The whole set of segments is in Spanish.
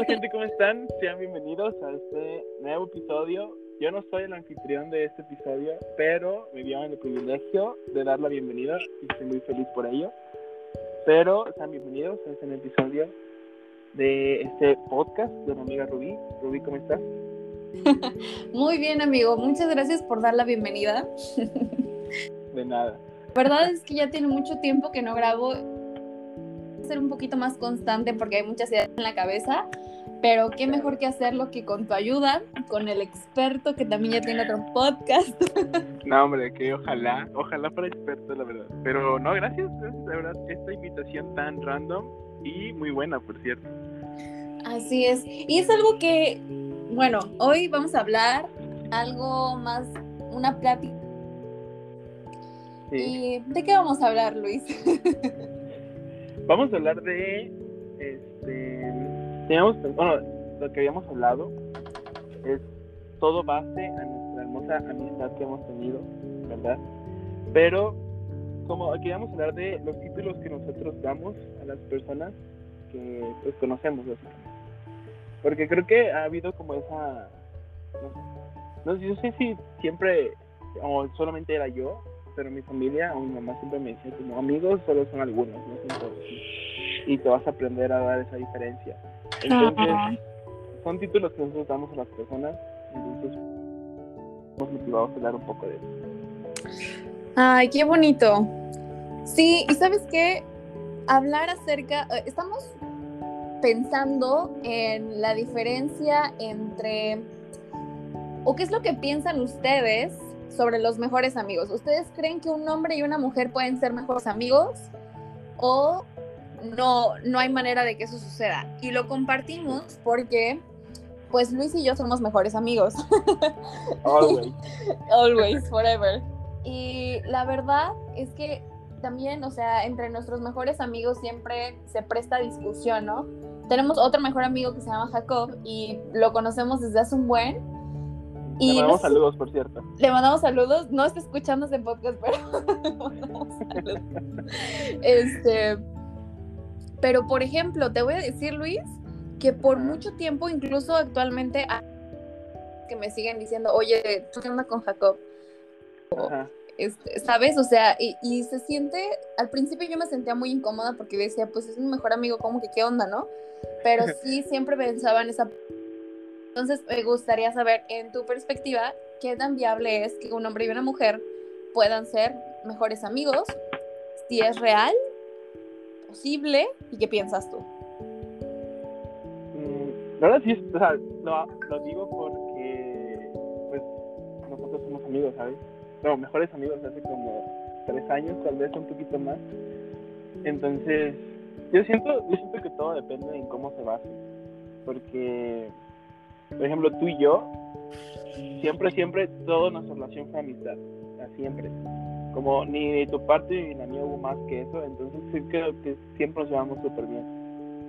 tal gente? ¿Cómo están? Sean bienvenidos a este nuevo episodio. Yo no soy el anfitrión de este episodio, pero me dieron el privilegio de dar la bienvenida y estoy muy feliz por ello. Pero sean bienvenidos a este nuevo episodio de este podcast de mi amiga Rubí. Rubí, ¿cómo estás? Muy bien, amigo. Muchas gracias por dar la bienvenida. De nada. La verdad es que ya tiene mucho tiempo que no grabo. Ser un poquito más constante porque hay muchas ideas en la cabeza, pero qué mejor que hacerlo que con tu ayuda, con el experto que también ya tiene otro podcast. No, hombre, que ojalá, ojalá para experto, la verdad. Pero no, gracias, gracias, la verdad, esta invitación tan random y muy buena, por cierto. Así es. Y es algo que, bueno, hoy vamos a hablar algo más, una plática. Sí. ¿Y de qué vamos a hablar, Luis? Vamos a hablar de, este, teníamos, bueno, lo que habíamos hablado es todo base a nuestra hermosa amistad que hemos tenido, ¿verdad? Pero como queríamos hablar de los títulos que nosotros damos a las personas que pues conocemos. Porque creo que ha habido como esa, no sé, no sé si siempre, o solamente era yo, pero mi familia o mi mamá siempre me decía como amigos solo son algunos, no son todos. Y te vas a aprender a dar esa diferencia. Entonces, son títulos que nosotros damos a las personas, entonces estamos motivados a hablar un poco de eso. Ay, qué bonito. Sí, y sabes qué, hablar acerca, eh, estamos pensando en la diferencia entre, o qué es lo que piensan ustedes sobre los mejores amigos. ¿Ustedes creen que un hombre y una mujer pueden ser mejores amigos? ¿O no, no hay manera de que eso suceda? Y lo compartimos porque, pues Luis y yo somos mejores amigos. Always. Always, forever. Y la verdad es que también, o sea, entre nuestros mejores amigos siempre se presta discusión, ¿no? Tenemos otro mejor amigo que se llama Jacob y lo conocemos desde hace un buen. Y Le mandamos nos- saludos, por cierto. le mandamos saludos. No está escuchando este podcast, pero le mandamos saludos. Este, pero por ejemplo, te voy a decir, Luis, que por mucho tiempo, incluso actualmente, que me siguen diciendo, oye, ¿tú qué onda con Jacob? Ajá. Este, ¿Sabes? O sea, y, y se siente, al principio yo me sentía muy incómoda porque decía, pues es mi mejor amigo, como que qué onda, ¿no? Pero sí siempre pensaba en esa... Entonces me gustaría saber, en tu perspectiva, qué tan viable es que un hombre y una mujer puedan ser mejores amigos, si es real, posible, y qué piensas tú. Mm, La verdad sí, o sea, lo, lo digo porque pues nosotros somos amigos, ¿sabes? No, mejores amigos hace como tres años, tal vez un poquito más. Entonces, yo siento, yo siento que todo depende en cómo se base. Porque, por ejemplo, tú y yo, siempre, siempre, toda nuestra relación fue amistad. Siempre. Como ni de tu parte ni la mía hubo más que eso. Entonces, creo que siempre nos llevamos súper bien.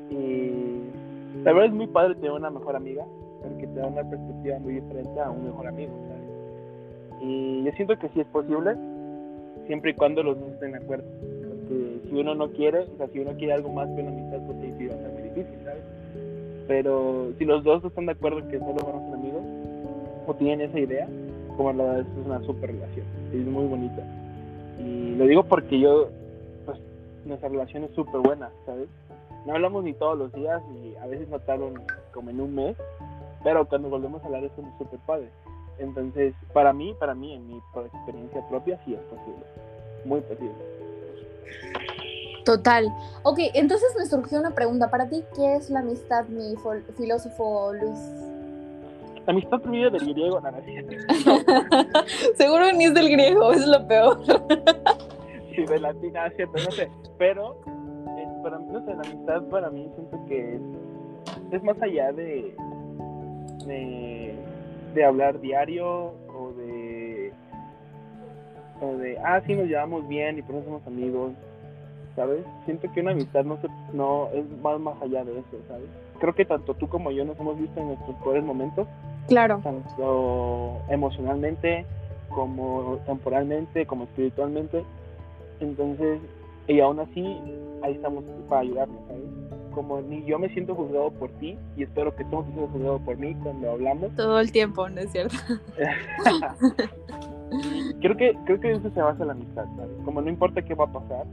Y la verdad es muy padre tener una mejor amiga, porque te da una perspectiva muy diferente a un mejor amigo, ¿sabes? Y yo siento que sí es posible, siempre y cuando los dos estén de acuerdo. Porque si uno no quiere, o sea, si uno quiere algo más que una amistad, pues sí, va a ser muy difícil, ¿sabes? Pero si los dos están de acuerdo que solo van a ser amigos, o tienen esa idea, como la verdad es una super relación, es muy bonita. Y lo digo porque yo, pues, nuestra relación es súper buena, ¿sabes? no hablamos ni todos los días y a veces no tardan como en un mes, pero cuando volvemos a hablar es como súper padre. Entonces, para mí, para mí, en mi experiencia propia, sí es posible. Muy posible. Total. Ok, entonces me surgió una pregunta. Para ti, ¿qué es la amistad, mi filósofo Luis? Amistad proviene del griego, nada, no, es cierto. Seguro ni es del griego, es lo peor. sí, de latín, es cierto, no sé. Pero, eh, para mí, no sé, la amistad para mí siento que es, es más allá de, de, de hablar diario o de, o de, ah, sí, nos llevamos bien y por eso somos amigos, ¿sabes? Siento que una amistad no, se, no es más, más allá de eso, ¿sabes? Creo que tanto tú como yo nos hemos visto en nuestros peores momentos Claro. tanto emocionalmente como temporalmente, como espiritualmente. Entonces, y aún así, ahí estamos para ayudarnos, ¿sabes? como ni yo me siento juzgado por ti y espero que tú no te sientas juzgado por mí cuando hablamos. Todo el tiempo, ¿no es cierto? creo que creo que eso se basa en la amistad, ¿sabes? Como no importa qué va a pasar,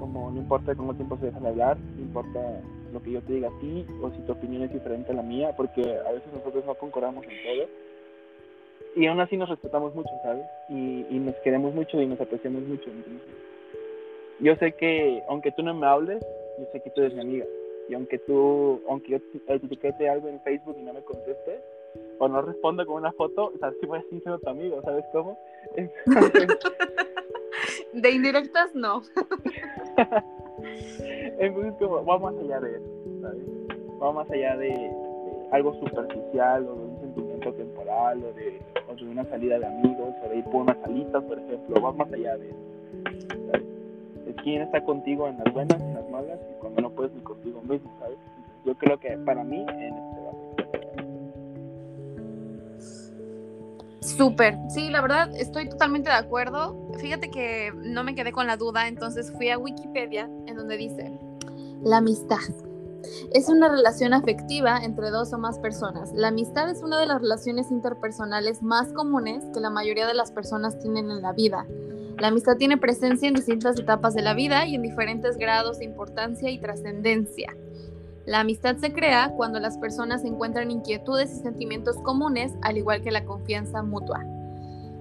como no importa cómo tiempo se dejan hablar, no importa lo que yo te diga a ti o si tu opinión es diferente a la mía, porque a veces nosotros no concordamos en todo. Y aún así nos respetamos mucho, ¿sabes? Y, y nos queremos mucho y nos apreciamos mucho. Entonces, yo sé que aunque tú no me hables, yo sé que tú eres mi amiga. Y aunque tú, aunque yo etiquete algo en Facebook y no me contestes, o no responda con una foto, o sea, sí voy a siendo tu amigo, ¿sabes cómo? de indirectas, no. Entonces, como, va más allá de eso, ¿sabes? Va más allá de, algo superficial o de un sentimiento temporal o de, o de una salida de amigos o de ir por unas salitas, por ejemplo, va más allá de eso, ¿sabes? Es quien está contigo en las buenas, en las malas y cuando no puedes ni contigo mismo, ¿sabes? yo creo que para mí en este Súper, sí, la verdad estoy totalmente de acuerdo. Fíjate que no me quedé con la duda, entonces fui a Wikipedia en donde dice, la amistad es una relación afectiva entre dos o más personas. La amistad es una de las relaciones interpersonales más comunes que la mayoría de las personas tienen en la vida. La amistad tiene presencia en distintas etapas de la vida y en diferentes grados de importancia y trascendencia. La amistad se crea cuando las personas encuentran inquietudes y sentimientos comunes, al igual que la confianza mutua.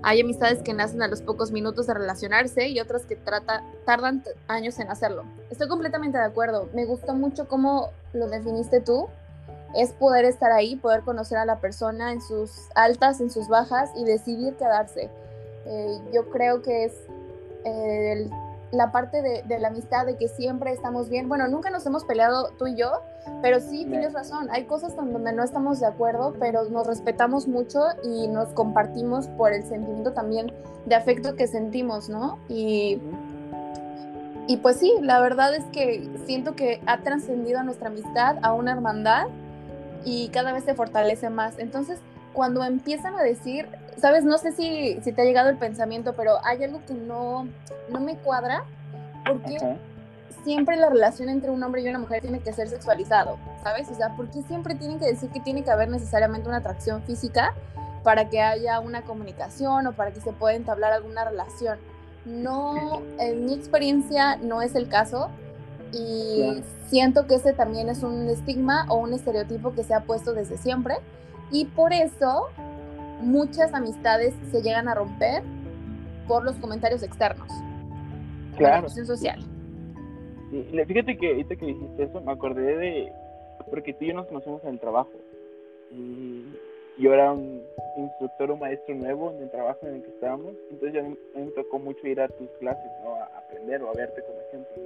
Hay amistades que nacen a los pocos minutos de relacionarse y otras que tardan años en hacerlo. Estoy completamente de acuerdo. Me gustó mucho cómo lo definiste tú. Es poder estar ahí, poder conocer a la persona en sus altas, en sus bajas y decidir quedarse. Eh, yo creo que es eh, el la parte de, la amistad, de que siempre estamos bien. Bueno, nunca nos hemos peleado tú y yo, pero sí tienes razón. Hay cosas donde no estamos de acuerdo, pero nos respetamos mucho y nos compartimos por el sentimiento también de afecto que sentimos, ¿no? Y, y pues sí, la verdad es que siento que ha trascendido a nuestra amistad a una hermandad y cada vez se fortalece más. Entonces, cuando empiezan a decir, sabes, no sé si, si te ha llegado el pensamiento, pero hay algo que no, no me cuadra, porque siempre la relación entre un hombre y una mujer tiene que ser sexualizado, ¿sabes? O sea, ¿por qué siempre tienen que decir que tiene que haber necesariamente una atracción física para que haya una comunicación o para que se pueda entablar alguna relación? No, en mi experiencia no es el caso y siento que ese también es un estigma o un estereotipo que se ha puesto desde siempre y por eso muchas amistades se llegan a romper por los comentarios externos. Claro. La social. fíjate que ahorita que dijiste eso, me acordé de. Porque tú y yo nos conocemos en el trabajo. Y yo era un instructor o maestro nuevo en el trabajo en el que estábamos. Entonces, ya me, tocó mucho ir a tus clases, ¿no? A aprender o a verte como ejemplo.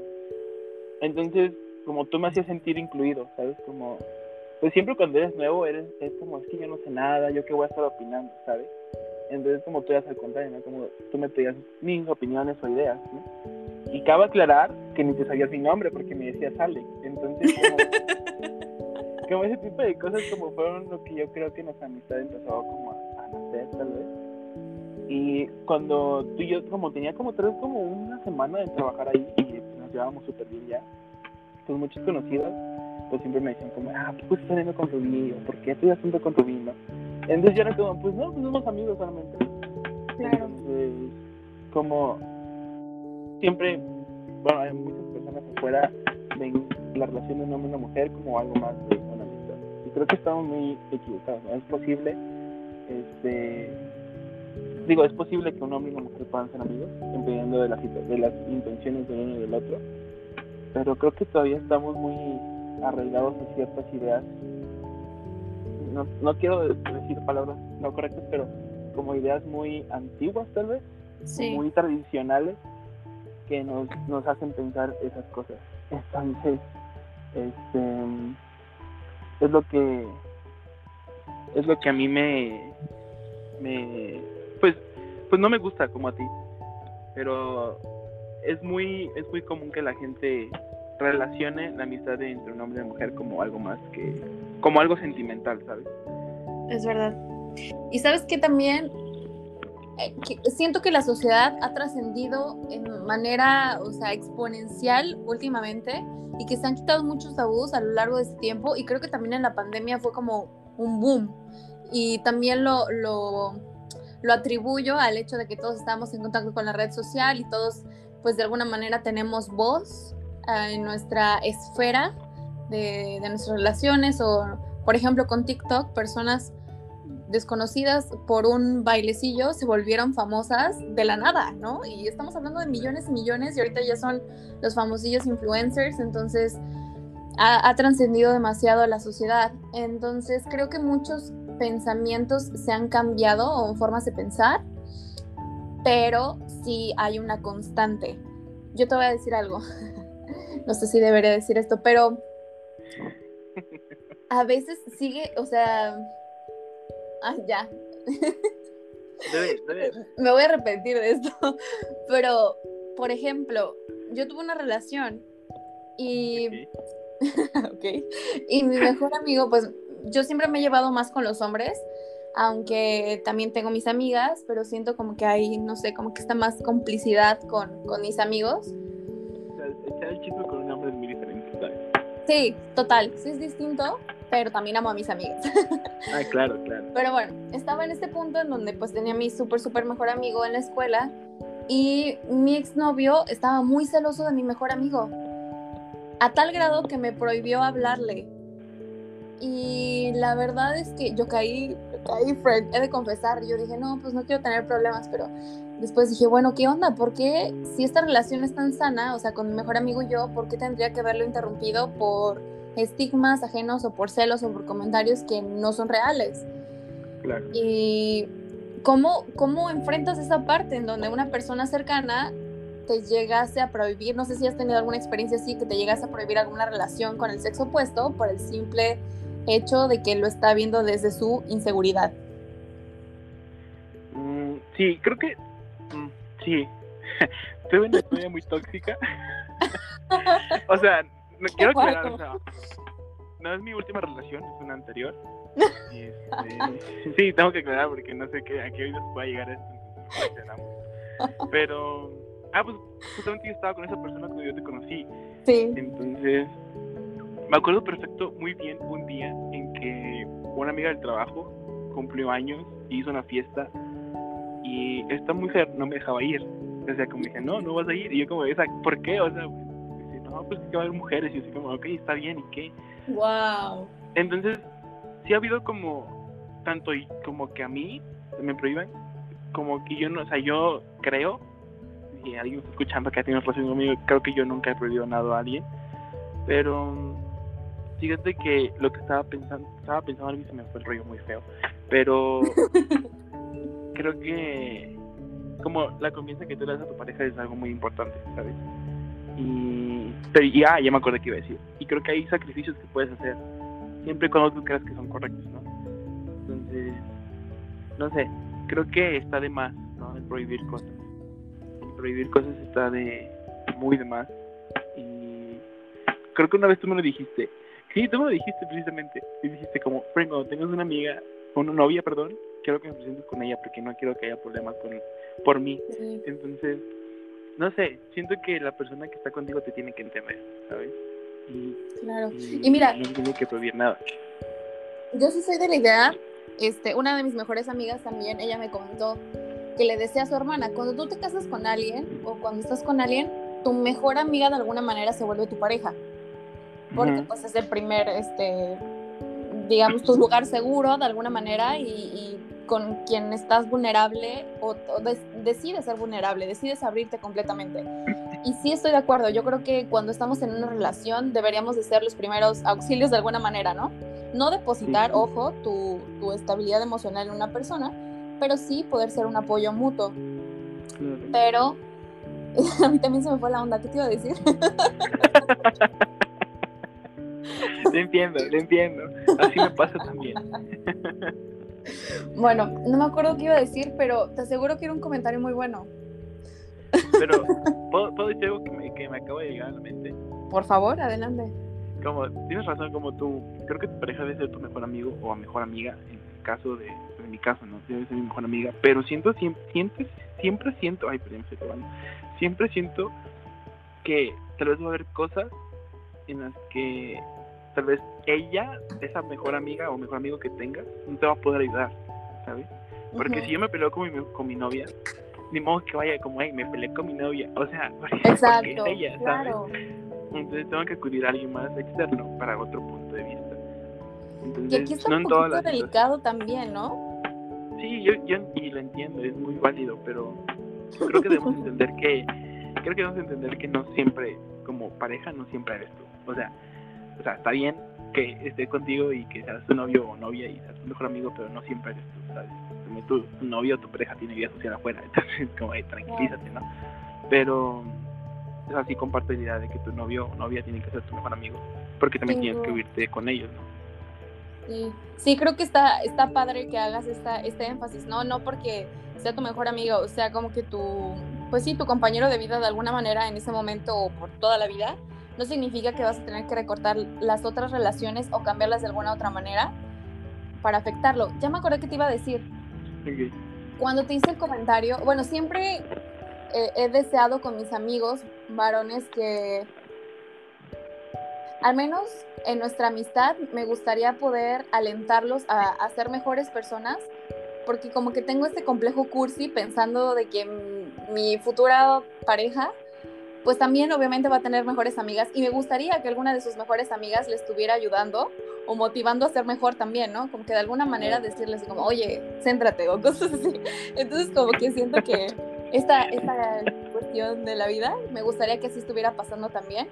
Entonces, como tú me hacías sentir incluido, ¿sabes? Como pues siempre cuando eres nuevo eres es como es que yo no sé nada, yo qué voy a estar opinando, ¿sabes? Entonces como tú eras al contrario, ¿no? Como tú me pedías mis opiniones o ideas, ¿no? Y cabe aclarar que ni te sabías mi nombre porque me decías Ale. Entonces como, como ese tipo de cosas como fueron lo que yo creo que nuestra amistad empezó como a, nacer tal vez. Y cuando tú y yo como tenía como tres como una semana de trabajar ahí y nos llevábamos súper bien ya, pues muchos conocidos pues siempre me decían como, ah, ¿por qué estás saliendo con Rubí? ¿O por qué estoy haciendo con Rubí? ¿no? Entonces yo era como, pues no, pues somos amigos solamente. Claro. Entonces, como siempre, bueno, hay muchas personas afuera ven la relación de un hombre y una mujer como algo más de una amistad. Y creo que estamos muy equivocados. ¿no? Es posible, este, digo, es posible que un hombre y una mujer puedan ser amigos, dependiendo de las, de las intenciones del uno y del otro. Pero creo que todavía estamos muy arraigados en ciertas ideas. No, no quiero decir palabras no correctas, pero como ideas muy antiguas tal vez, muy tradicionales, que nos, nos hacen pensar esas cosas. Entonces, este es lo que es lo que a mí me me pues pues no me gusta como a ti pero es muy es muy común que la gente relacione la amistad entre un hombre y una mujer como algo más que, como algo sentimental, ¿sabes? Es verdad. Y sabes que también eh, siento que la sociedad ha trascendido en manera, o sea, exponencial últimamente y que se han quitado muchos tabús a lo largo de este tiempo y creo que también en la pandemia fue como un boom y también lo, lo, lo atribuyo al hecho de que todos estamos en contacto con la red social y todos pues de alguna manera tenemos voz en nuestra esfera de, nuestras relaciones o por ejemplo con TikTok personas desconocidas por un bailecillo se volvieron famosas de la nada, ¿no? Y estamos hablando de millones y millones y ahorita ya son los famosillos influencers, entonces ha, ha trascendido demasiado la sociedad. Entonces creo que muchos pensamientos se han cambiado o formas de pensar, pero sí hay una constante. Yo te voy a decir algo, no sé si debería decir esto, pero a veces sigue, o sea Ah, ya. Me voy a arrepentir de esto. Pero, por ejemplo, yo tuve una relación y. ok. Y mi mejor amigo, pues yo siempre me he llevado más con los hombres, aunque también tengo mis amigas, pero siento como que hay, no sé, como que está más complicidad con, con mis amigos. Echar el chico con un hombre es muy diferente, ¿sabes? Sí, total, sí es distinto, pero también amo a mis amigas. ah, claro, claro. Pero bueno, estaba en este punto en donde pues tenía mi súper, súper mejor amigo en la escuela y mi exnovio estaba muy celoso de mi mejor amigo, a tal grado que me prohibió hablarle. Y la verdad es que yo caí, caí, friend, he de confesar, yo dije, no, pues no quiero tener problemas, pero después dije, bueno, ¿qué onda? ¿Por qué si esta relación es tan sana, o sea, con mi mejor amigo y yo, ¿por qué tendría que haberlo interrumpido por estigmas ajenos o por celos o por comentarios que no son reales. Claro. Y cómo, cómo enfrentas esa parte en donde una persona cercana te llegase a prohibir, no sé si has tenido alguna experiencia así, que te llegase a prohibir alguna relación con el sexo opuesto por el simple hecho de que lo está viendo desde su inseguridad. Mm, sí, creo que mm, sí. Tuve una historia muy tóxica. o sea, no quiero aclarar, o sea, no es mi última relación, es una anterior. Este, sí, tengo que aclarar porque no sé qué, a qué hoy nos pueda llegar esto. Pero, ah, pues justamente yo estaba con esa persona cuando yo te conocí. Sí. Entonces, me acuerdo perfecto, muy bien, un día en que una amiga del trabajo cumplió años y hizo una fiesta y esta mujer no me dejaba ir. O sea, como dije, no, no vas a ir. Y yo como, ¿por qué? O sea, pues que va a haber mujeres. Y yo así como, ok, está bien, ¿y qué? Wow. Entonces, sí ha habido como, tanto y como que a mí me prohíban, como que yo no, o sea, yo creo, y alguien está escuchando que ha tenido relación conmigo, creo que yo nunca he prohibido nada a alguien, pero fíjate que lo que estaba pensando, estaba pensando algo y se me fue el rollo muy feo, pero creo que como la confianza que tú le das a tu pareja es algo muy importante, ¿sabes? Y, pero ya, ya me acuerdo que iba a decir. Y creo que hay sacrificios que puedes hacer, siempre cuando tú creas que son correctos, ¿no? Entonces, no sé, creo que está de más, ¿no? El prohibir cosas. El prohibir cosas está de muy de más. Y creo que una vez tú me lo dijiste. Sí, tú me lo dijiste precisamente. Y dijiste como, Frank, cuando tengas una amiga, una novia, perdón, quiero que me presentes con ella porque no quiero que haya problemas con, por mí. Entonces, no sé, siento que la persona que está contigo te tiene que entender, ¿sabes? Y, claro. Y, mira, no tiene que prohibir nada. Yo sí soy de la idea, este, una de mis mejores amigas también, ella me comentó que le decía a su hermana, cuando tú te casas con alguien o cuando estás con alguien, tu mejor amiga de alguna manera se vuelve tu pareja. Porque pues es el primer, este, digamos, tu lugar seguro de alguna manera y con quien estás vulnerable o, decides ser vulnerable, decides abrirte completamente. Y sí estoy de acuerdo, yo creo que cuando estamos en una relación deberíamos de ser los primeros auxilios de alguna manera, ¿no? No depositar, ojo, tu, tu estabilidad emocional en una persona, pero sí poder ser un apoyo mutuo. Pero a mí también se me fue la onda, ¿qué te iba a decir? Te entiendo, te entiendo. Así me pasa también. Bueno, no me acuerdo qué iba a decir, pero te aseguro que era un comentario muy bueno. Pero, ¿puedo, decir algo que me, que me acaba de llegar a la mente? Por favor, adelante. Como, tienes razón, como tú, creo que tu pareja debe ser tu mejor amigo o mejor amiga, en el caso de en mi caso, ¿no? Debe ser mi mejor amiga, pero siento, siempre, siempre, siempre siento, ay, perdón, siempre siento que tal vez va a haber cosas en las que tal vez ella, esa mejor amiga o mejor amigo que tengas, no te va a poder ayudar, ¿sabes? Porque si yo me peleo con mi, con mi novia, ni modo que vaya como, hey, me peleé con mi novia, o sea, porque, es ella, ¿sabes? claro. Entonces tengo que acudir a alguien más externo para otro punto de vista. Entonces, Y aquí está no un poquito las delicado también, ¿no? Sí, yo, yo y lo entiendo, es muy válido, pero creo que debemos entender que creo que debemos entender que no siempre como pareja no siempre eres tú. O sea, o sea, está bien que esté contigo y que seas tu novio o novia y seas tu mejor amigo, pero no siempre eres tú, ¿sabes? También Tu, tu novio o tu pareja tiene vida social afuera, entonces como ahí tranquilízate, ¿no? Pero o sea, sí comparto la idea de que tu novio o novia tiene que ser tu mejor amigo, porque también tienes que Tengo- irte con ellos, ¿no? Sí, sí creo que está, está padre que hagas esta, este énfasis, ¿no? No porque sea tu mejor amigo, o sea, como que tu, pues sí, tu compañero de vida de alguna manera en ese momento o por toda la vida, no significa que vas a tener que recortar las otras relaciones o cambiarlas de alguna otra manera para afectarlo. Ya me acordé que te iba a decir, Ok. cuando te hice el comentario, bueno, siempre eh, he deseado con mis amigos varones que, al menos en nuestra amistad, me gustaría poder alentarlos a, a ser mejores personas, porque como que tengo este complejo cursi pensando de que mi futura pareja, pues también obviamente va a tener mejores amigas y me gustaría que alguna de sus mejores amigas le estuviera ayudando o motivando a ser mejor también, ¿no? Como que de alguna manera decirles como, oye, céntrate o cosas así. Entonces como que siento que esta, esta cuestión de la vida me gustaría que así estuviera pasando también.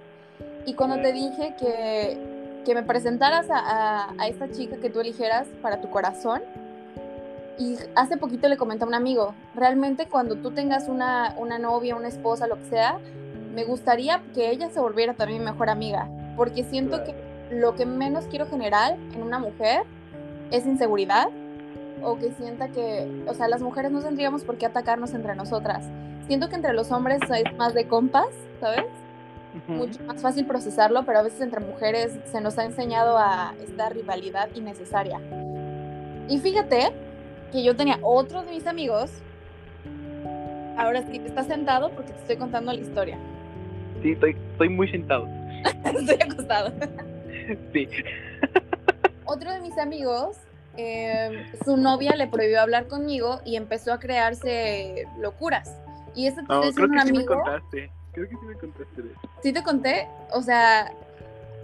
Y cuando te dije que, que me presentaras a, a, a esta chica que tú eligieras para tu corazón, y hace poquito le comenté a un amigo, realmente cuando tú tengas una, una novia, una esposa, lo que sea, me gustaría que ella se volviera también mi mejor amiga, porque siento que lo que menos quiero generar en una mujer es inseguridad o que sienta que, o sea, las mujeres no tendríamos por qué atacarnos entre nosotras. Siento que entre los hombres es más de compas, ¿sabes? Mucho más fácil procesarlo, pero a veces entre mujeres se nos ha enseñado a esta rivalidad innecesaria. Y fíjate que yo tenía otro de mis amigos. Ahora sí, está sentado porque te estoy contando la historia. Sí, estoy, estoy muy sentado. Estoy acostado. Sí. Otro de mis amigos, eh, su novia le prohibió hablar conmigo y empezó a crearse locuras. Y te No, creo diciendo que un sí me amigo. contaste. Creo que sí me contaste de eso. Sí te conté, o sea,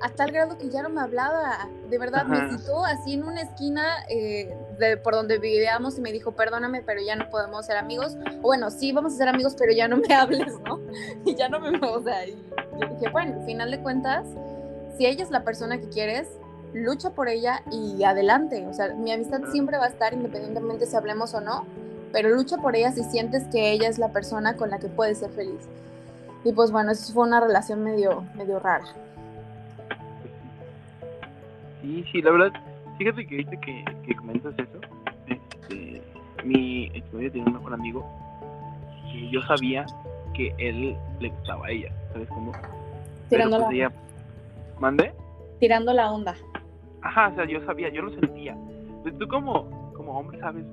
a tal grado que ya no me hablaba. De verdad, Ajá. me citó así en una esquina eh, de por donde vivíamos y me dijo, perdóname, pero ya no podemos ser amigos. O bueno, sí, vamos a ser amigos, pero ya no me hables, ¿no? Y ya no me, o sea, y yo dije, bueno, al final de cuentas, si ella es la persona que quieres, lucha por ella y adelante. O sea, mi amistad siempre va a estar independientemente si hablemos o no, pero lucha por ella si sientes que ella es la persona con la que puedes ser feliz. Y pues bueno, eso fue una relación medio, medio rara. Sí, sí, la verdad, fíjate que ahorita que, que comentas eso, este, mi exnovio tenía un mejor amigo y yo sabía que él le gustaba a ella, ¿sabes cómo? Tirando, pues la, ella, ¿mande? tirando la onda. Ajá, o sea, yo sabía, yo lo sentía. Pues tú como, como hombre sabes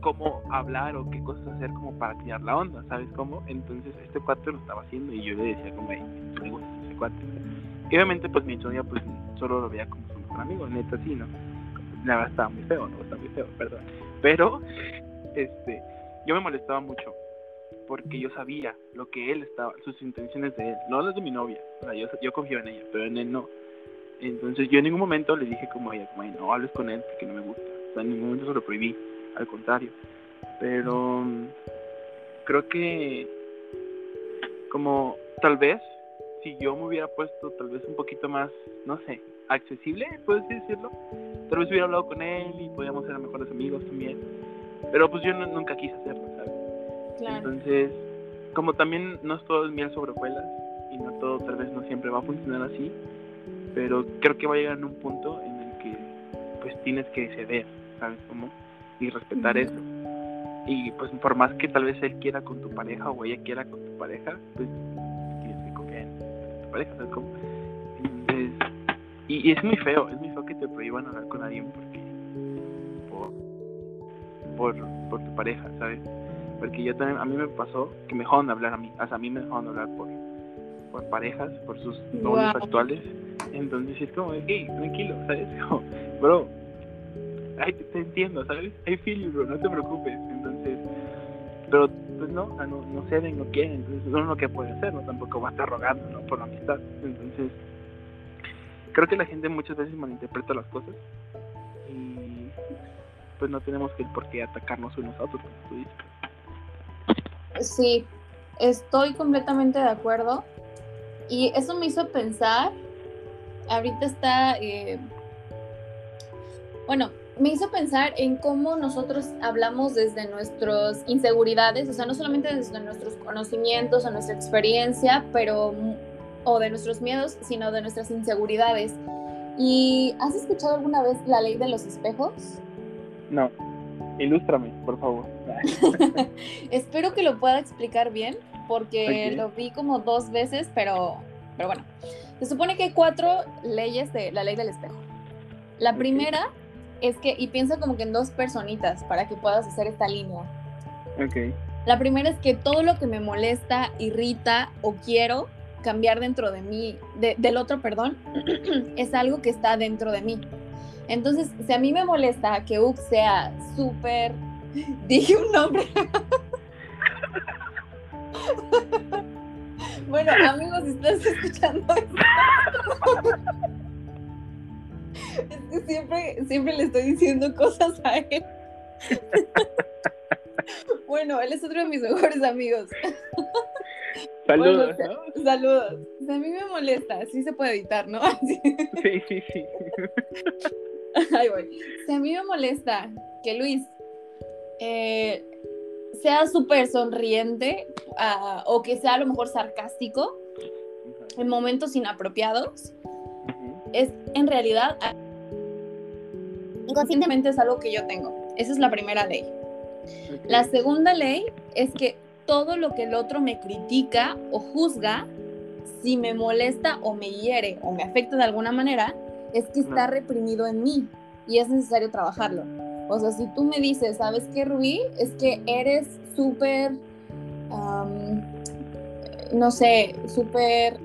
cómo hablar o qué cosas hacer como para tirar la onda, ¿sabes cómo? Entonces este cuate lo estaba haciendo y yo le decía como, "Ey, me gusta ese cuate. Y obviamente pues mi novia pues solo lo veía como mejor amigo, neta sí, ¿no? Verdad estaba muy feo, ¿no? Estaba muy feo, perdón. Pero, este, yo me molestaba mucho porque yo sabía lo que él estaba, sus intenciones de él, no las de mi novia, o sea, yo, yo confío en ella, pero en él no. Entonces yo en ningún momento le dije como a ella, como, "Ay, no hables con él porque no me gusta. O sea, en ningún momento se lo prohibí, al contrario. Pero creo que como tal vez si yo me hubiera puesto tal vez un poquito más, no sé, accesible, puedes decirlo, tal vez hubiera hablado con él y podíamos ser mejores amigos también. Pero pues yo nu- nunca quise hacerlo, ¿sabes? Entonces, como también no es todo es miel sobre hojuelas y no todo tal vez no siempre va a funcionar así, pero creo que va a llegar en un punto en el que pues tienes que ceder, ¿sabes cómo? Y respetar Ujú. eso. Y pues por más que tal vez él quiera con tu pareja o ella quiera con tu pareja, pues pareja, y, y es muy feo, es muy feo que te prohíban hablar con alguien porque por por, por tu pareja, ¿sabes? Porque yo también, a mí me pasó que me dejaron hablar a mí, hasta a mí me dejaron hablar por, por parejas, por sus novios actuales. Entonces es como, hey, tranquilo, ¿sabes? Como, bro, ay, te entiendo, ¿sabes? I feel you, bro, no te preocupes. Entonces, pero pues no, no, no ceden, no quieren, entonces lo que puede hacer, ¿no? Tampoco va a estar rogando, ¿no? Por la amistad. Entonces, creo que la gente muchas veces malinterpreta las cosas y pues no tenemos que por qué atacarnos unos a otros, como tú dices. Sí, estoy completamente de acuerdo. Y eso me hizo pensar, ahorita está, eh, bueno, me hizo pensar en cómo nosotros hablamos desde nuestras inseguridades, o sea, no solamente desde nuestros conocimientos o nuestra experiencia, pero o de nuestros miedos, sino de nuestras inseguridades. ¿Y has escuchado alguna vez la ley de los espejos? No. Ilústrame, por favor. Espero que lo pueda explicar bien, porque lo vi como dos veces, pero, pero bueno. Se supone que hay cuatro leyes de la ley del espejo. La primera es que, y piensa como que en dos personitas para que puedas hacer esta línea. Ok. La primera es que todo lo que me molesta, irrita o quiero cambiar dentro de mí, del otro, perdón, es algo que está dentro de mí. Entonces, si a mí me molesta que Ux sea súper, dije un nombre. bueno, amigos, si estás escuchando esto. Es que siempre, siempre le estoy diciendo cosas a él. bueno, él es otro de mis mejores amigos. Saludos. Saludos. a mí me molesta, sí se puede editar, ¿no? sí, sí, sí. Ay, voy. Si a mí me molesta que Luis eh, sea súper sonriente ah, o que sea a lo mejor sarcástico en momentos inapropiados, es en realidad inconscientemente es algo que yo tengo. Esa es la primera ley. La segunda ley es que todo lo que el otro me critica o juzga, si me molesta o me hiere o me afecta de alguna manera, es que está reprimido en mí y es necesario trabajarlo. O sea, si tú me dices, ¿sabes qué, Rubí? Es que eres súper, no sé, súper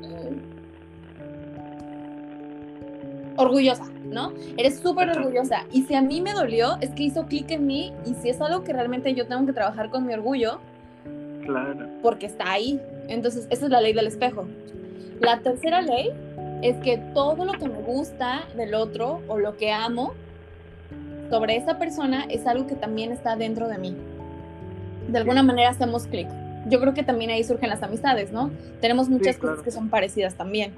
orgullosa. ¿no? Eres súper orgullosa. Y si a mí me dolió, es que hizo clic en mí y si es algo que realmente yo tengo que trabajar con mi orgullo, claro. porque está ahí. Entonces, esa es la ley del espejo. La tercera ley es que todo lo que me gusta del otro o lo que amo sobre esa persona es algo que también está dentro de mí. De alguna manera hacemos clic. Yo creo que también ahí surgen las amistades, ¿no? Tenemos muchas cosas que son parecidas también.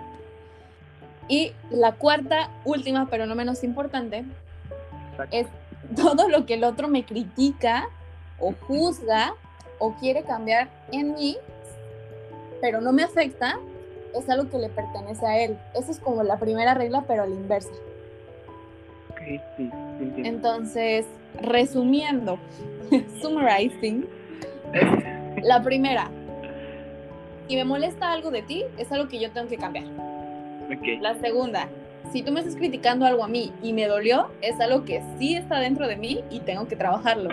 Y la cuarta, última, pero no menos importante, es todo lo que el otro me critica o juzga o quiere cambiar en mí, pero no me afecta, es algo que le pertenece a él. Esa es como la primera regla, pero a la inversa. sí, Entonces, resumiendo, summarizing, la primera, si me molesta algo de ti, es algo que yo tengo que cambiar. La segunda, si tú me estás criticando algo a mí y me dolió, es algo que sí está dentro de mí y tengo que trabajarlo.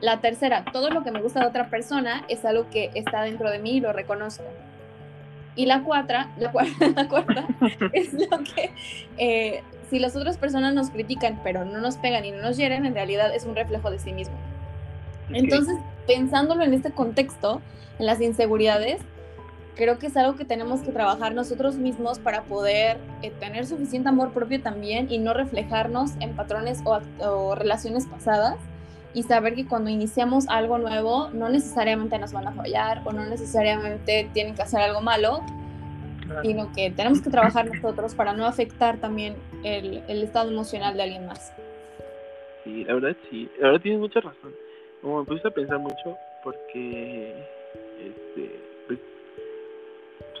La tercera, todo lo que me gusta de otra persona es algo que está dentro de mí y lo reconozco. Y la, cuarta, la, cuarta es lo que, eh, si las otras personas nos critican pero no nos pegan y no nos hieren, en realidad es un reflejo de sí mismo. Entonces, pensándolo en este contexto, en las inseguridades, creo que es algo que tenemos que trabajar nosotros mismos para poder eh, tener suficiente amor propio también y no reflejarnos en patrones o, relaciones pasadas y saber que cuando iniciamos algo nuevo no necesariamente nos van a fallar o no necesariamente tienen que hacer algo malo, sino que tenemos que trabajar nosotros para no afectar también el, el, estado emocional de alguien más. Sí, la verdad sí, la verdad tienes mucha razón. Como me puse a pensar mucho porque este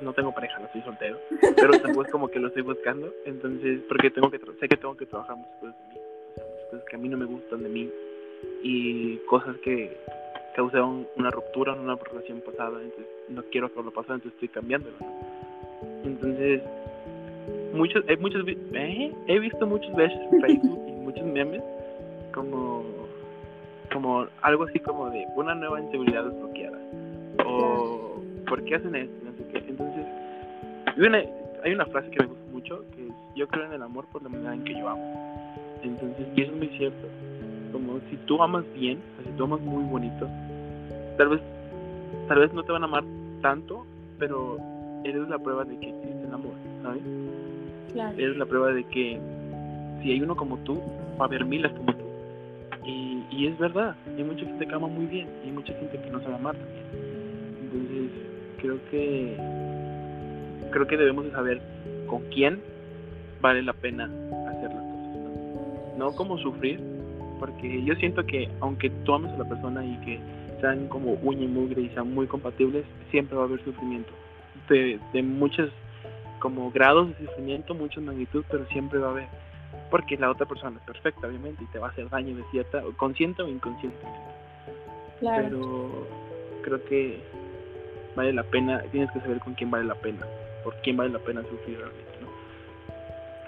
no tengo pareja, no estoy soltero, pero tampoco es como que lo estoy buscando, entonces, porque tengo que, sé que tengo que trabajar muchas cosas de mí, cosas que a mí no me gustan de mí y cosas que causaron una ruptura en una relación pasada, entonces no quiero que lo pase, entonces estoy cambiándolo, Entonces, muchos, hay muchos, eh, he visto muchas veces en Facebook y muchos memes como como algo así como de una nueva inseguridad desbloqueada. O ¿por qué hacen esto? Entonces, hay una, hay una frase que me gusta mucho, que es, yo creo en el amor por la manera en que yo amo. Entonces, y eso es muy cierto. Como si tú amas bien, o si tú amas muy bonito, tal vez, tal vez no te van a amar tanto, pero eres la prueba de que existe el amor, ¿sabes? Claro. Eres la prueba de que si hay uno como tú, va a haber miles como tú. Y, y es verdad, hay mucha gente que ama muy bien y hay mucha gente que no sabe amar también. Entonces, creo que creo que debemos de saber con quién vale la pena hacer las cosas. No, no como sufrir, porque yo siento que aunque tú ames a la persona y que sean como uña y mugre y sean muy compatibles, siempre va a haber sufrimiento. De, de muchos como grados de sufrimiento, mucha magnitud, pero siempre va a haber. Porque la otra persona es perfecta, obviamente, y te va a hacer daño de cierta, consciente o inconscientemente. Claro. Pero creo que vale la pena, tienes que saber con quién vale la pena, por quién vale la pena sufrir realmente, ¿no?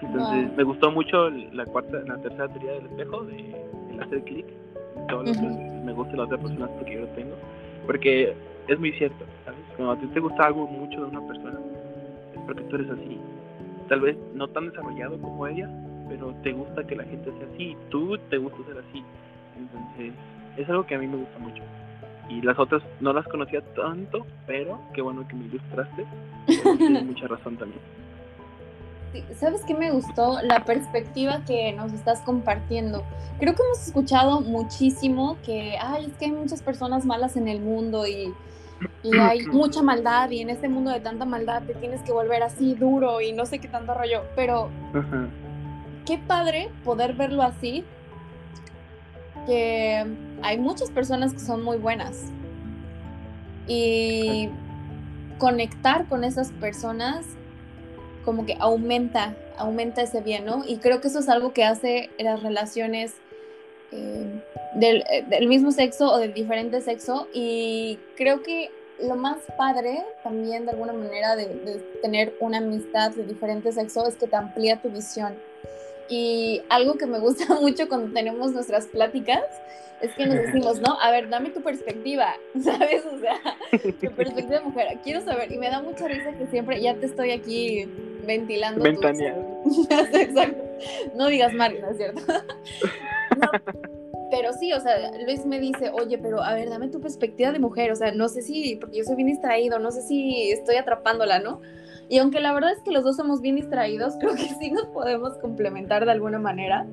Entonces, Wow. me gustó mucho la cuarta, la tercera teoría del espejo, de el hacer clic, que Ujú. me gusta la otra persona porque yo lo tengo, porque es muy cierto, ¿sabes? Cuando a ti te gusta algo mucho de una persona, es porque tú eres así, tal vez no tan desarrollado como ella, pero te gusta que la gente sea así, tú te gusta ser así, entonces es algo que a mí me gusta mucho. Y las otras no las conocía tanto, pero qué bueno que me ilustraste. Tienes mucha razón también. Sí, ¿Sabes qué me gustó? La perspectiva que nos estás compartiendo. Creo que hemos escuchado muchísimo que, ay, es que hay muchas personas malas en el mundo y, y hay mucha maldad y en este mundo de tanta maldad te tienes que volver así duro y no sé qué tanto rollo. Pero Ajá. qué padre poder verlo así, que hay muchas personas que son muy buenas y conectar con esas personas como que aumenta, aumenta ese bien, ¿no? Y creo que eso es algo que hace las relaciones eh, del, eh, del mismo sexo o del diferente sexo y creo que lo más padre también de alguna manera de, de tener una amistad de diferente sexo es que te amplía tu visión. Y algo que me gusta mucho cuando tenemos nuestras pláticas es que nos decimos, ¿no? A ver, dame tu perspectiva, ¿sabes? O sea, tu perspectiva de mujer. Quiero saber, y me da mucha risa que siempre ya te estoy aquí ventilando. Ventaneando. Exacto. No digas ¿no es cierto? No, pero sí, o sea, Luis me dice, oye, pero a ver, dame tu perspectiva de mujer, o sea, no sé si, porque yo soy bien distraído, no sé si estoy atrapándola, ¿no? Y aunque la verdad es que los dos somos bien distraídos, creo que sí nos podemos complementar de alguna manera.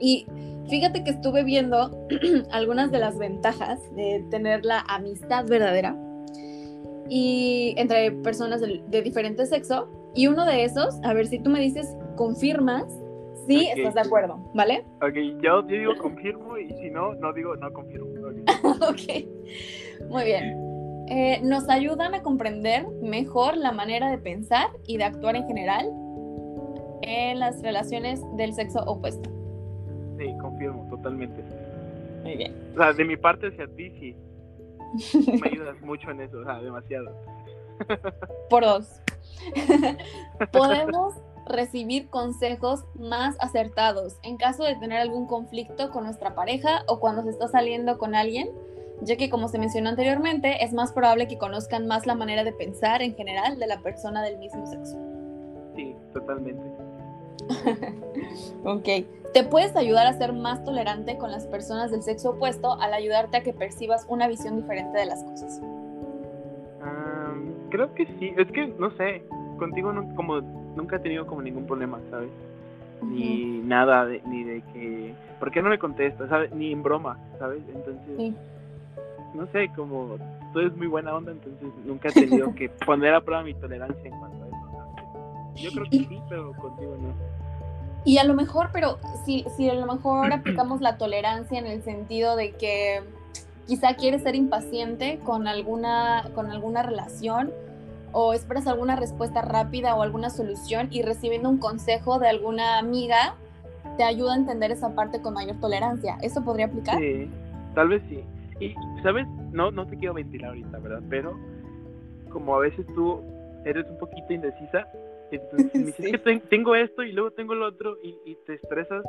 Y fíjate que estuve viendo algunas de las ventajas de tener la amistad verdadera y entre personas de, de diferente sexo. Y uno de esos, a ver si tú me dices, confirmas si estás de acuerdo, ¿vale? Ok, yo, yo digo confirmo y si no, no digo no confirmo. Ok. ok, muy bien. Eh, nos ayudan a comprender mejor la manera de pensar y de actuar en general en las relaciones del sexo opuesto. Sí, confirmo, totalmente. Muy bien. O sea, de mi parte hacia ti, sí. Me ayudas mucho en eso, o sea, demasiado. Por dos. Podemos recibir consejos más acertados en caso de tener algún conflicto con nuestra pareja o cuando se está saliendo con alguien, ya que como se mencionó anteriormente, es más probable que conozcan más la manera de pensar en general de la persona del mismo sexo. Sí, totalmente. Ok. Te puedes ayudar a ser más tolerante con las personas del sexo opuesto al ayudarte a que percibas una visión diferente de las cosas. Am, creo que sí, es que no sé, contigo no- como nunca he tenido como ningún problema, ¿sabes? Ni nada, de, ni de que, ¿por qué no me contestas? ¿Sabes? Ni en broma, ¿sabes? Entonces, Sí. No sé, como tú eres muy buena onda, entonces nunca he tenido que poner a prueba mi tolerancia en cuanto a eso. Yo creo que sí, pero contigo no. Y a lo mejor, pero si, si a lo mejor aplicamos la tolerancia en el sentido de que quizá quieres ser impaciente con alguna, con alguna relación o esperas alguna respuesta rápida o alguna solución y recibiendo un consejo de alguna amiga te ayuda a entender esa parte con mayor tolerancia. ¿Eso podría aplicar? Sí, tal vez sí. Y, ¿sabes? No, no te quiero ventilar ahorita, ¿verdad? Pero como a veces tú eres un poquito indecisa, entonces me dices, Sí. "Es que ten- tengo esto y luego tengo lo otro y, y te estresas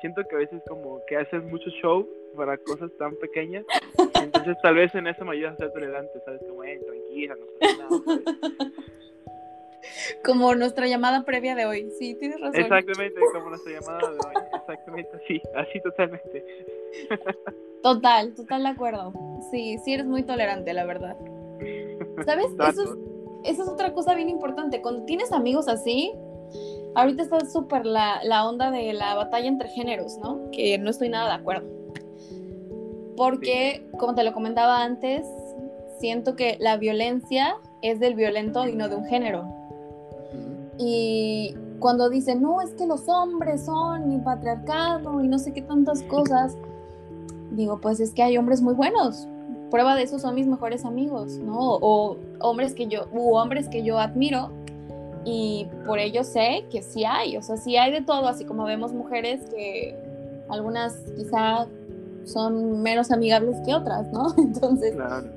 siento que a veces como que haces mucho show para cosas tan pequeñas. Entonces tal vez en eso me ayuda a ser tolerante, ¿sabes? Como, eh, tranquila, no pasa nada. Como nuestra llamada previa de hoy, sí, tienes razón. Exactamente, como nuestra llamada de hoy. Exactamente así, así totalmente. Total, total de acuerdo. Sí, sí eres muy tolerante, la verdad. ¿Sabes? Eso es, esa es otra cosa bien importante. Cuando tienes amigos así, ahorita está súper la, la onda de la batalla entre géneros, ¿no? Que no estoy nada de acuerdo. Porque, como te lo comentaba antes, siento que la violencia es del violento y no de un género. Y cuando dicen, no, es que los hombres son y patriarcado y no sé qué tantas cosas, digo, pues es que hay hombres muy buenos. Prueba de eso son mis mejores amigos, ¿no? O hombres que yo, u hombres que yo admiro y por ello sé que sí hay, o sea, sí hay de todo, así como vemos mujeres que algunas quizá son menos amigables que otras, ¿no? Entonces,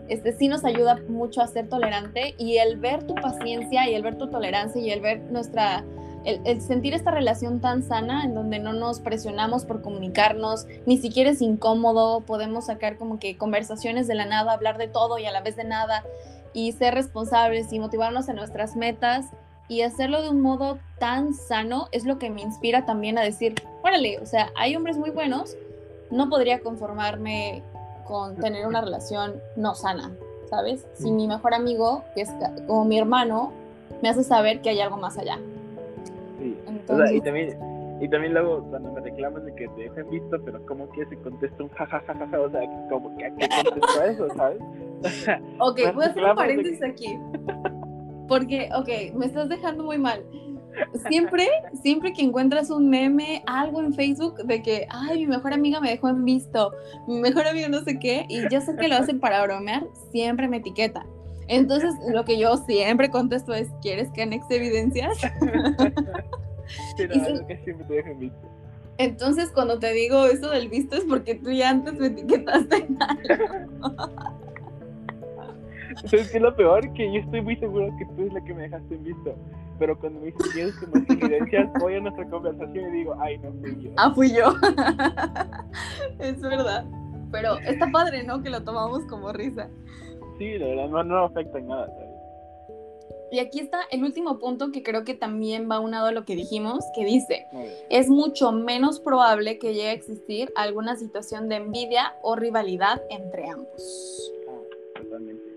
este sí nos ayuda mucho a ser tolerante y el ver tu paciencia y el ver tu tolerancia y el ver nuestra, el, sentir esta relación tan sana en donde no nos presionamos por comunicarnos, ni siquiera es incómodo, podemos sacar como que conversaciones de la nada, hablar de todo y a la vez de nada y ser responsables y motivarnos en nuestras metas y hacerlo de un modo tan sano es lo que me inspira también a decir, órale, o sea, hay hombres muy buenos, no podría conformarme con tener una relación no sana, ¿sabes? Si mi mejor amigo, que es como mi hermano, me hace saber que hay algo más allá. Entonces... y también y también luego cuando me reclaman de que te dejen visto, pero como que se contesta un jajajaja, o sea, como que a qué contesto eso, ¿sabes? ok, voy a hacer un paréntesis aquí. Porque, ok, me estás dejando muy mal. Siempre, siempre que encuentras un meme, algo en Facebook de que, ay, mi mejor amiga me dejó en visto, mi mejor amigo no sé qué, y yo sé que lo hacen para bromear, siempre me etiqueta. Entonces, lo que yo siempre contesto es, ¿quieres que anexe evidencias? que siempre te dejen visto. Entonces, cuando te digo eso del visto es porque tú ya antes me etiquetaste ¿Sabes qué es lo peor? Que yo estoy muy seguro que tú es la que me dejaste en visto. Pero cuando me dices que más evidencias, voy a nuestra conversación y digo, ay, no fui yo. Ah, fui yo. es verdad. Pero está padre, ¿no? Que lo tomamos como risa. Sí, la verdad, no, no afecta en nada, ¿sabes? Y aquí está el último punto que creo que también va unado a lo que dijimos, que dice, es mucho menos probable que llegue a existir alguna situación de envidia o rivalidad entre ambos. Ah, totalmente.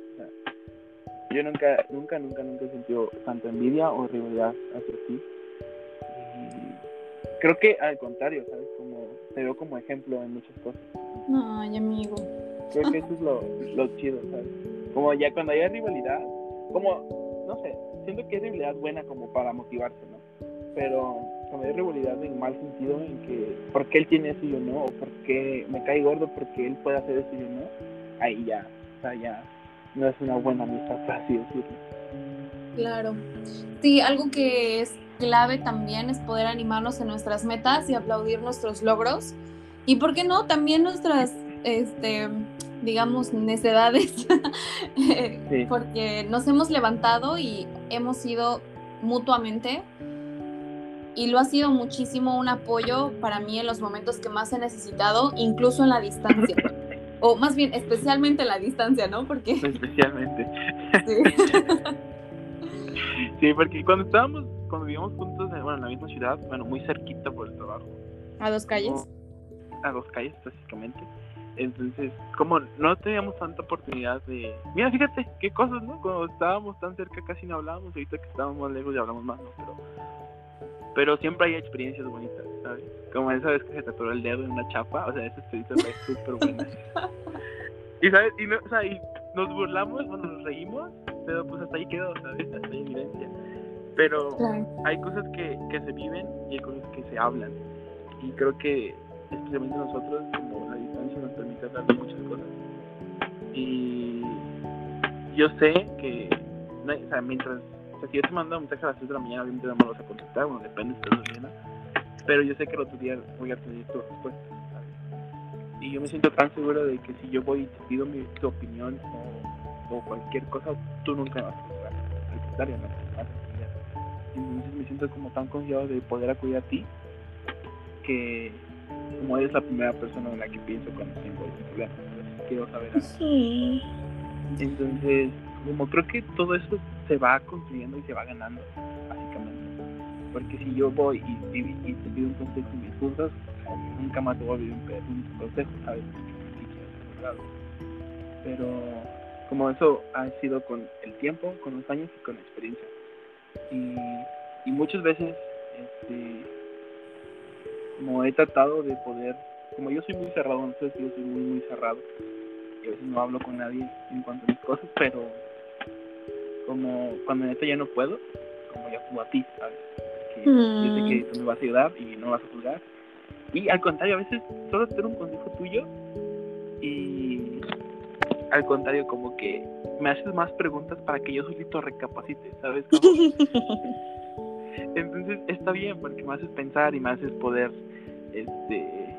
Yo nunca, nunca, nunca, nunca he sentido tanto envidia o rivalidad hacia ti. Y creo que al contrario, ¿sabes? Como te veo como ejemplo en muchas cosas. Ay, amigo. Creo que eso es lo, lo chido, ¿sabes? Como ya cuando hay rivalidad, como, no sé, siento que es rivalidad buena como para motivarse, ¿no? Pero cuando hay rivalidad en mal sentido, en que, ¿por qué él tiene eso y yo no? O ¿por qué me cae gordo porque él puede hacer eso y yo no? Ahí ya, o sea, ya no es una buena amistad, por así decirlo. Claro. Sí, algo que es clave también es poder animarnos en nuestras metas y aplaudir nuestros logros. Y por qué no, también nuestras, este, digamos, necedades, porque nos hemos levantado y hemos sido mutuamente y lo ha sido muchísimo un apoyo para mí en los momentos que más he necesitado, incluso en la distancia. o más bien especialmente la distancia, ¿no? Porque... Especialmente. Sí. porque cuando estábamos, cuando vivíamos juntos, en, bueno, en la misma ciudad, bueno, muy cerquita por el trabajo. A dos calles. a dos calles, básicamente. Entonces, como no teníamos tanta oportunidad de... Mira, fíjate, qué cosas, ¿no? Cuando estábamos tan cerca casi no hablábamos, ahorita que estábamos más lejos ya hablamos más, ¿no? Pero, pero siempre hay experiencias bonitas, ¿sabes? Como esa vez que se tatuó el dedo en una chapa, o sea, esa experiencia fue súper buena. y, ¿sabes? Y, no, o sea, y nos burlamos, bueno, nos reímos, pero pues hasta ahí quedó, ¿sabes? Hasta ahí evidencia. Pero hay cosas que, que se viven y hay cosas que se hablan. Y creo que, especialmente nosotros, como la distancia nos permite hablar de muchas cosas. Y yo sé que, o sea, mientras, o sea, si yo te mando un mensaje a las 6 de la mañana, obviamente no me vas a contestar, bueno, depende estás durmiendo pero yo sé que el otro día voy a tener tu respuesta. Y yo me siento tan seguro de que si yo voy y te pido mi, tu opinión o, cualquier cosa, tú nunca me vas a ayudar. Al contrario, no me vas a Entonces me siento como tan confiado de poder acudir a ti que, como eres la primera persona en la que pienso cuando tengo algún problema. Entonces, quiero saber algo. Sí. Entonces, como creo que todo eso se va construyendo y se va ganando, básicamente. Porque si yo voy y, y, y te pido un consejo y me juzgas, nunca más te voy a pedir un, un consejo, ¿sabes? Pero como eso ha sido con el tiempo, con los años y con la experiencia. Y, y muchas veces, este, como he tratado de poder, como yo soy muy cerrado, si yo soy muy, muy cerrado, y a veces no hablo con nadie en cuanto a mis cosas, pero como cuando neta ya no puedo, como ya actúo a ti, ¿sabes? Que yo sé que tú me vas a ayudar y no me vas a juzgar. Y al contrario, a veces solo tener un consejo tuyo y al contrario, como que me haces más preguntas para que yo solito recapacite, ¿sabes? Como- Entonces está bien porque me haces pensar y me haces poder, este,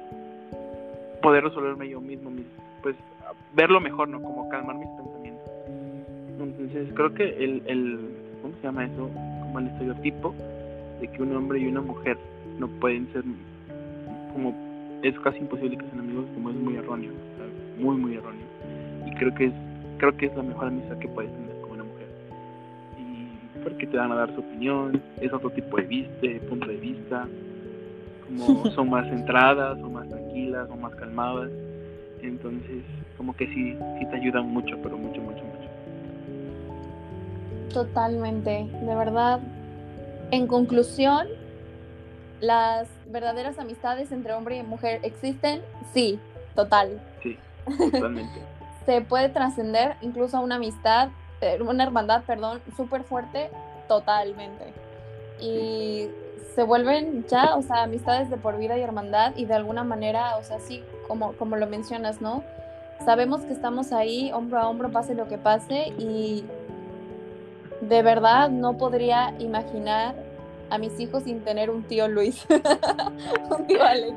poder resolverme yo mismo, mis- pues verlo mejor, ¿no? Como calmar mis pensamientos. Entonces creo que el, el ¿cómo se llama eso? Como el estereotipo de que un hombre y una mujer no pueden ser como es casi imposible que sean amigos como es muy erróneo, muy muy erróneo. Y creo que es creo que es la mejor amistad que puedes tener porque te van a dar su opinión, es otro tipo de vista, de punto de vista, como son más centradas, son más tranquilas, son más calmadas. Entonces, como que sí, sí te ayudan mucho, pero mucho, mucho, mucho. Totalmente, de verdad. En conclusión, ¿las verdaderas amistades entre hombre y mujer existen? Sí, total. Sí, totalmente. Se puede trascender incluso a una amistad, una hermandad, perdón, súper fuerte, totalmente. Y se vuelven ya, o sea, amistades de por vida y hermandad y de alguna manera, o sea, sí, como, como lo mencionas, ¿no? Sabemos que estamos ahí hombro a hombro, pase lo que pase y de verdad no podría imaginar a mis hijos sin tener un tío Luis, un tío Alex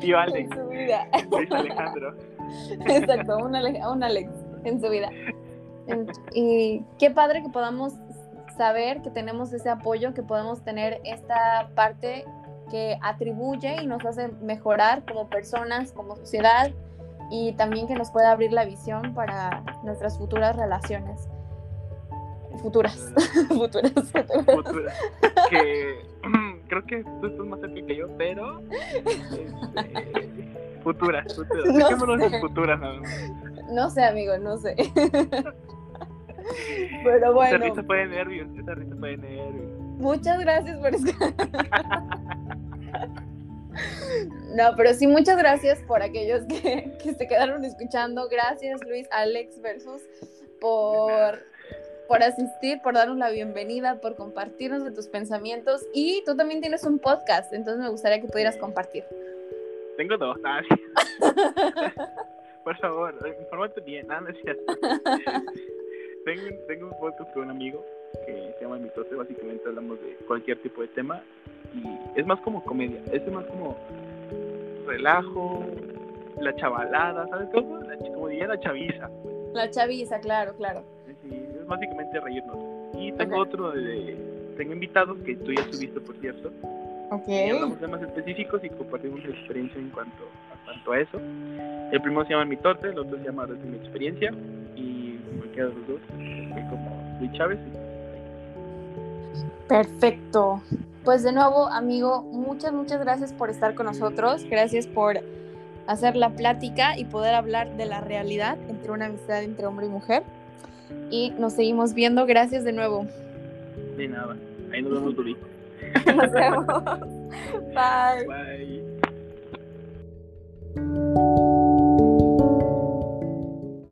Tío Alex, en su vida. Luis Alejandro. Exacto, un Alex, un Alex en su vida. Y qué padre que podamos saber que tenemos ese apoyo, que podemos tener esta parte que atribuye y nos hace mejorar como personas, como sociedad y también que nos pueda abrir la visión para nuestras futuras relaciones. Futuras, futuras, futuras. Futura. Que creo que tú estás más cerca que yo, pero. este, futuras, futuras. Sé. No sé, amigo, no sé. Pero Esa bueno. risa fue de nervios, esa risa fue de nervios. Muchas gracias por escuchar. No, pero sí, muchas gracias por aquellos que, que se quedaron escuchando. Gracias, Luis, Alex versus, por, por asistir, por darnos la bienvenida, por compartirnos de tus pensamientos. Y tú también tienes un podcast, entonces me gustaría que pudieras compartir. Tengo dos, sí. Por favor, infórmate bien, nada, no es cierto. tengo, tengo un podcast con un amigo que se llama Mitote, básicamente hablamos de cualquier tipo de tema y es más como comedia, es más como relajo, la chavalada, ¿sabes cómo? La, como diría la chaviza, La chaviza, claro, claro. sí, es básicamente reírnos. Y tengo Ok. otro de, tengo invitados que tú ya subiste, por cierto, Ok. y hablamos de temas específicos y compartimos experiencia en cuanto a, cuanto a eso. El primero se llama Mitote, el otro se llama Desde mi experiencia los dos, como Luis Chávez. Perfecto. Pues de nuevo, amigo, muchas, muchas gracias por estar con nosotros. Gracias por hacer la plática y poder hablar de la realidad entre una amistad entre hombre y mujer. Y nos seguimos viendo. Gracias de nuevo. De nada, ahí nos vemos, Duri. Nos vemos. Bye. Bye.